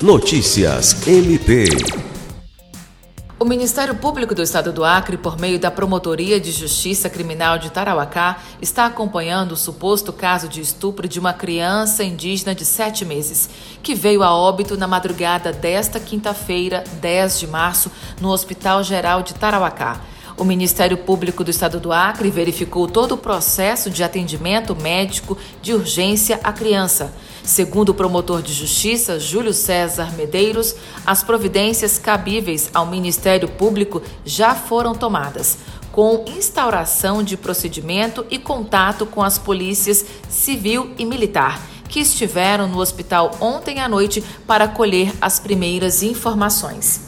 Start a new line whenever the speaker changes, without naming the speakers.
Notícias MP.
O Ministério Público do Estado do Acre, por meio da Promotoria de Justiça Criminal de Tarauacá, está acompanhando o suposto caso de estupro de uma criança indígena de sete meses, que veio a óbito na madrugada desta quinta-feira, 10 de março, no Hospital Geral de Tarauacá. O Ministério Público do Estado do Acre verificou todo o processo de atendimento médico de urgência à criança. Segundo o promotor de justiça, Júlio César Medeiros, as providências cabíveis ao Ministério Público já foram tomadas, com instauração de procedimento e contato com as polícias civil e militar, que estiveram no hospital ontem à noite para colher as primeiras informações.